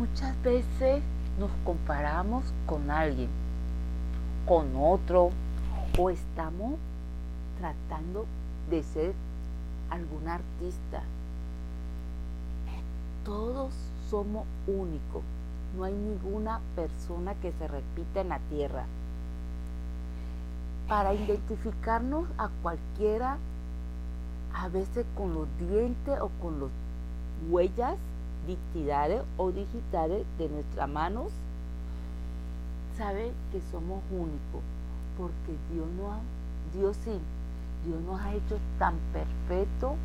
Muchas veces nos comparamos con alguien, con otro, o estamos tratando de ser algún artista. Todos somos únicos. No hay ninguna persona que se repita en la tierra. Para identificarnos a cualquiera, a veces con los dientes o con las huellas digitales o digitales de nuestras manos, sabe que somos únicos, porque Dios no ha, Dios sí, Dios nos ha hecho tan perfecto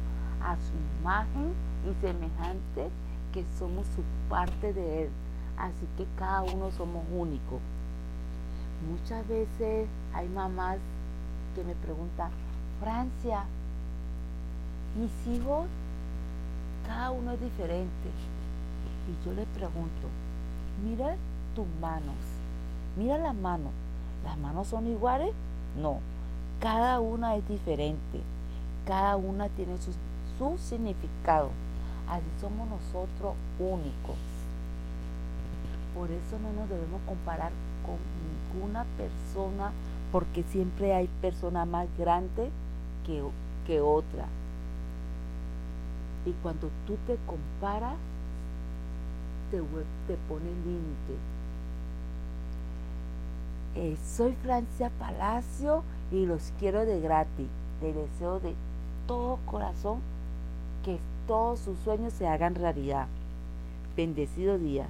a su imagen y semejante que somos su parte de Él. Así que cada uno somos únicos. Muchas veces hay mamás que me preguntan, Francia, mis hijos, cada uno es diferente. Y yo les pregunto, mira tus manos, mira las manos, ¿las manos son iguales? No, cada una es diferente, cada una tiene su, su significado. Así somos nosotros únicos. Por eso no nos debemos comparar con ninguna persona, porque siempre hay personas más grandes que, que otra. Y cuando tú te comparas, te, te pone límite. Eh, soy Francia Palacio y los quiero de gratis. Les deseo de todo corazón que todos sus sueños se hagan realidad. Bendecido día.